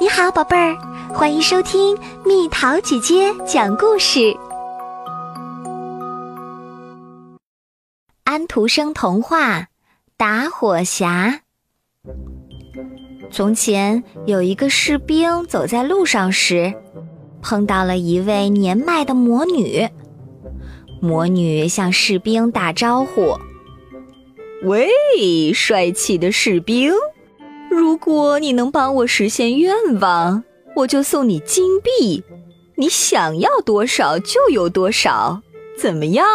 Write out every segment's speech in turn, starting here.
你好，宝贝儿，欢迎收听蜜桃姐姐讲故事。安徒生童话《打火匣》。从前有一个士兵走在路上时，碰到了一位年迈的魔女。魔女向士兵打招呼：“喂，帅气的士兵！”如果你能帮我实现愿望，我就送你金币，你想要多少就有多少，怎么样？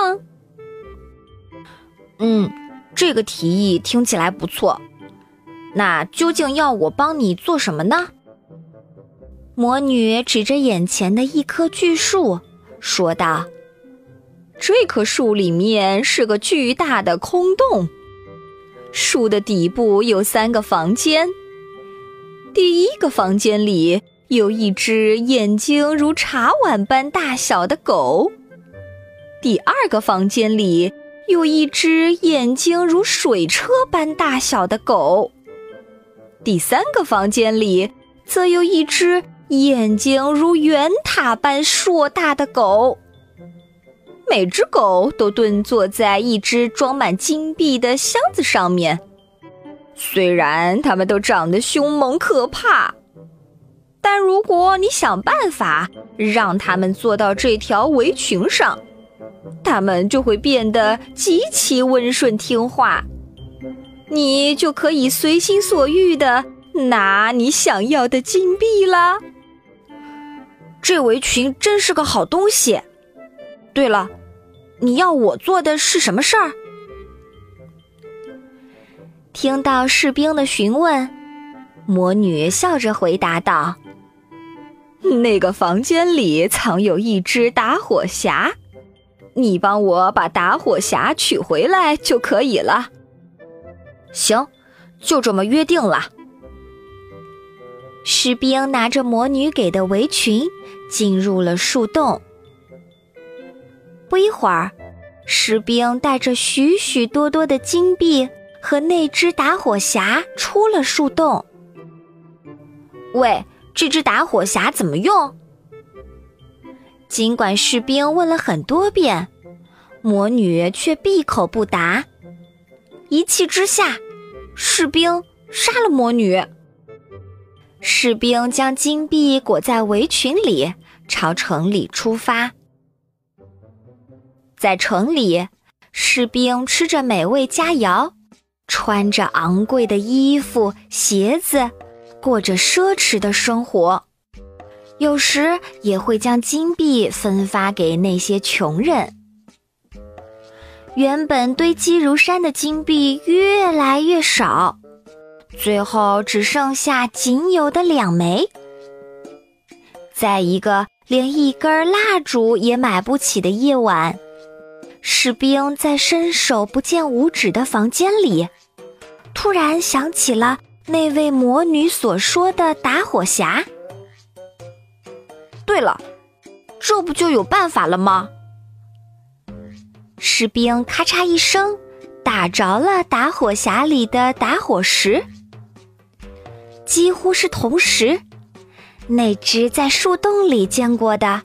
嗯，这个提议听起来不错。那究竟要我帮你做什么呢？魔女指着眼前的一棵巨树，说道：“这棵树里面是个巨大的空洞。”树的底部有三个房间。第一个房间里有一只眼睛如茶碗般大小的狗。第二个房间里有一只眼睛如水车般大小的狗。第三个房间里则有一只眼睛如圆塔般硕大的狗。每只狗都蹲坐在一只装满金币的箱子上面，虽然它们都长得凶猛可怕，但如果你想办法让它们坐到这条围裙上，它们就会变得极其温顺听话，你就可以随心所欲的拿你想要的金币啦。这围裙真是个好东西。对了。你要我做的是什么事儿？听到士兵的询问，魔女笑着回答道：“那个房间里藏有一只打火匣，你帮我把打火匣取回来就可以了。”行，就这么约定了。士兵拿着魔女给的围裙，进入了树洞。不一会儿，士兵带着许许多多的金币和那只打火匣出了树洞。喂，这只打火匣怎么用？尽管士兵问了很多遍，魔女却闭口不答。一气之下，士兵杀了魔女。士兵将金币裹在围裙里，朝城里出发。在城里，士兵吃着美味佳肴，穿着昂贵的衣服、鞋子，过着奢侈的生活。有时也会将金币分发给那些穷人。原本堆积如山的金币越来越少，最后只剩下仅有的两枚。在一个连一根蜡烛也买不起的夜晚。士兵在伸手不见五指的房间里，突然想起了那位魔女所说的打火匣。对了，这不就有办法了吗？士兵咔嚓一声，打着了打火匣里的打火石。几乎是同时，那只在树洞里见过的。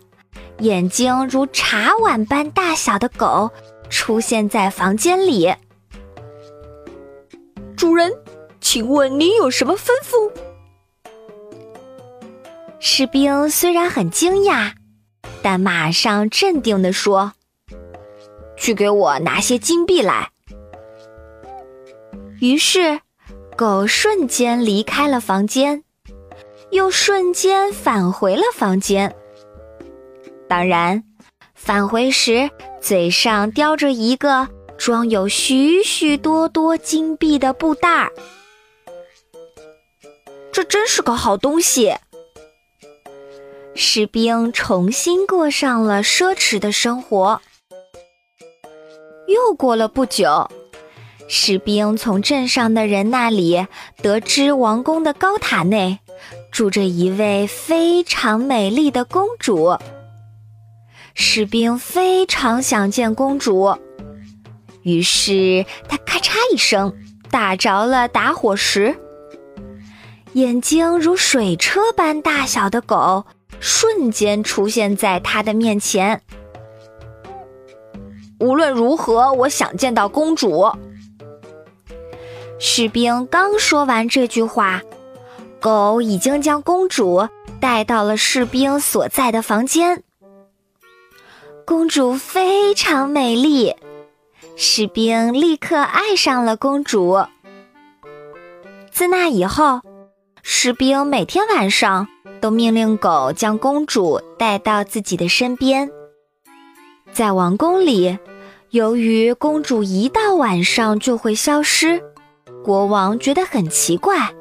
眼睛如茶碗般大小的狗出现在房间里。主人，请问您有什么吩咐？士兵虽然很惊讶，但马上镇定地说：“去给我拿些金币来。”于是，狗瞬间离开了房间，又瞬间返回了房间。当然，返回时嘴上叼着一个装有许许多多金币的布袋儿。这真是个好东西。士兵重新过上了奢侈的生活。又过了不久，士兵从镇上的人那里得知，王宫的高塔内住着一位非常美丽的公主。士兵非常想见公主，于是他咔嚓一声打着了打火石。眼睛如水车般大小的狗瞬间出现在他的面前。无论如何，我想见到公主。士兵刚说完这句话，狗已经将公主带到了士兵所在的房间。公主非常美丽，士兵立刻爱上了公主。自那以后。士兵每天晚上都命令狗将公主带到自己的身边。在王宫里，由于公主一到晚上就会消失，国王觉得很奇怪，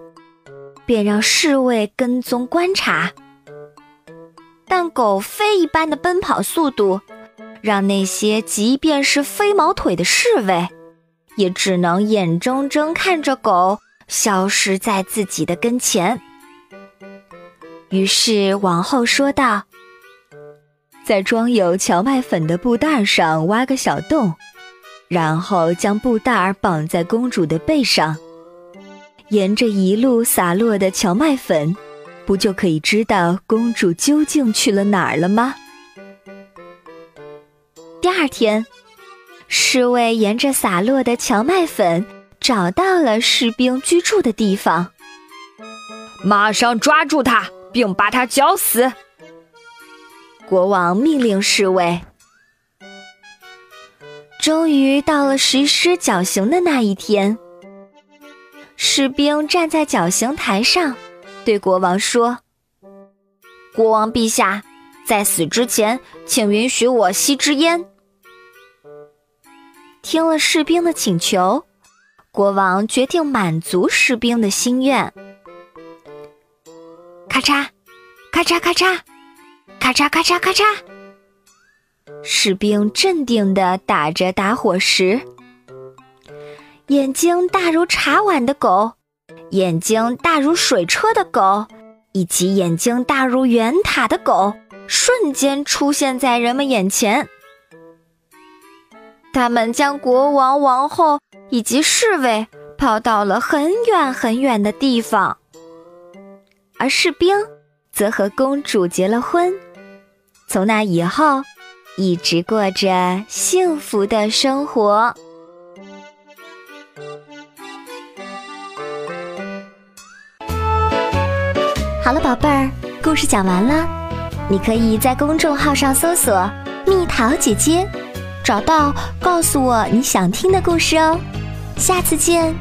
便让侍卫跟踪观察。但狗飞一般的奔跑速度，让那些即便是飞毛腿的侍卫，也只能眼睁睁看着狗。消失在自己的跟前。于是王后说道：“在装有荞麦粉的布袋上挖个小洞，然后将布袋绑在公主的背上，沿着一路洒落的荞麦粉，不就可以知道公主究竟去了哪儿了吗？”第二天，侍卫沿着洒落的荞麦粉。找到了士兵居住的地方，马上抓住他，并把他绞死。国王命令侍卫。终于到了实施绞刑的那一天，士兵站在绞刑台上，对国王说：“国王陛下，在死之前，请允许我吸支烟。”听了士兵的请求。国王决定满足士兵的心愿。咔嚓，咔嚓咔嚓，咔嚓咔嚓咔嚓。士兵镇定地打着打火石。眼睛大如茶碗的狗，眼睛大如水车的狗，以及眼睛大如圆塔的狗，瞬间出现在人们眼前。他们将国王、王后。以及侍卫抛到了很远很远的地方，而士兵则和公主结了婚。从那以后，一直过着幸福的生活。好了，宝贝儿，故事讲完了。你可以在公众号上搜索“蜜桃姐姐”，找到告诉我你想听的故事哦。下次见。